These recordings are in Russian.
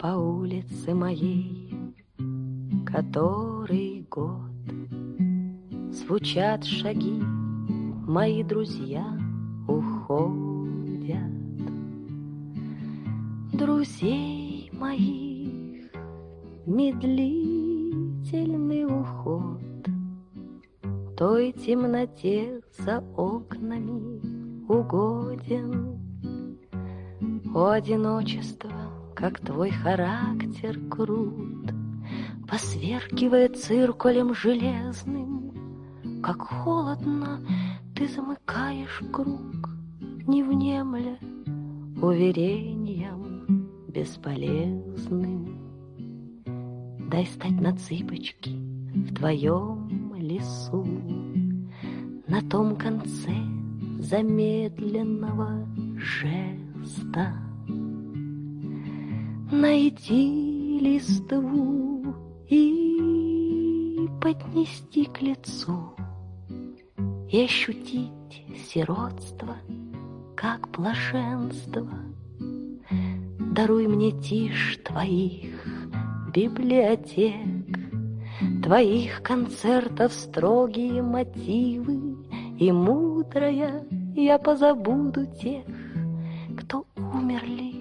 по улице моей, который год Звучат шаги, мои друзья уходят. Друзей моих медлительный уход Той темноте за окнами угоден. О, одиночество, как твой характер крут, Посверкивая циркулем железным, Как холодно ты замыкаешь круг, Не внемля уверением бесполезным. Дай стать на цыпочки в твоем лесу, На том конце замедленного жеста. Найти листву и поднести к лицу И ощутить сиротство, как блаженство. Даруй мне тишь твоих библиотек, Твоих концертов строгие мотивы И мудрая я позабуду тех, Кто умерли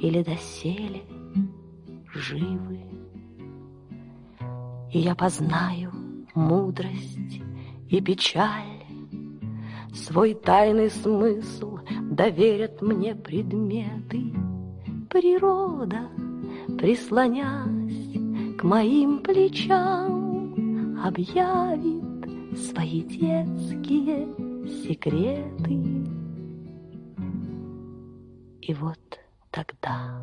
или доселе живы. И я познаю мудрость и печаль, Свой тайный смысл доверят мне предметы. Природа, прислонясь к моим плечам, Объявит свои детские секреты. И вот тогда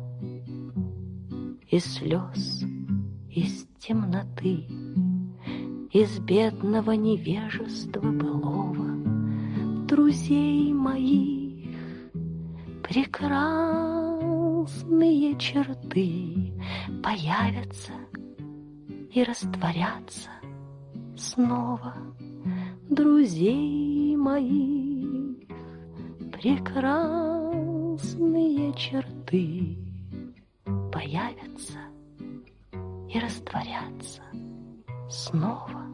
из слез, из темноты, из бедного невежества былого друзей моих прекрасные черты появятся и растворятся снова. Друзей моих прекрасные черты появятся и растворятся снова.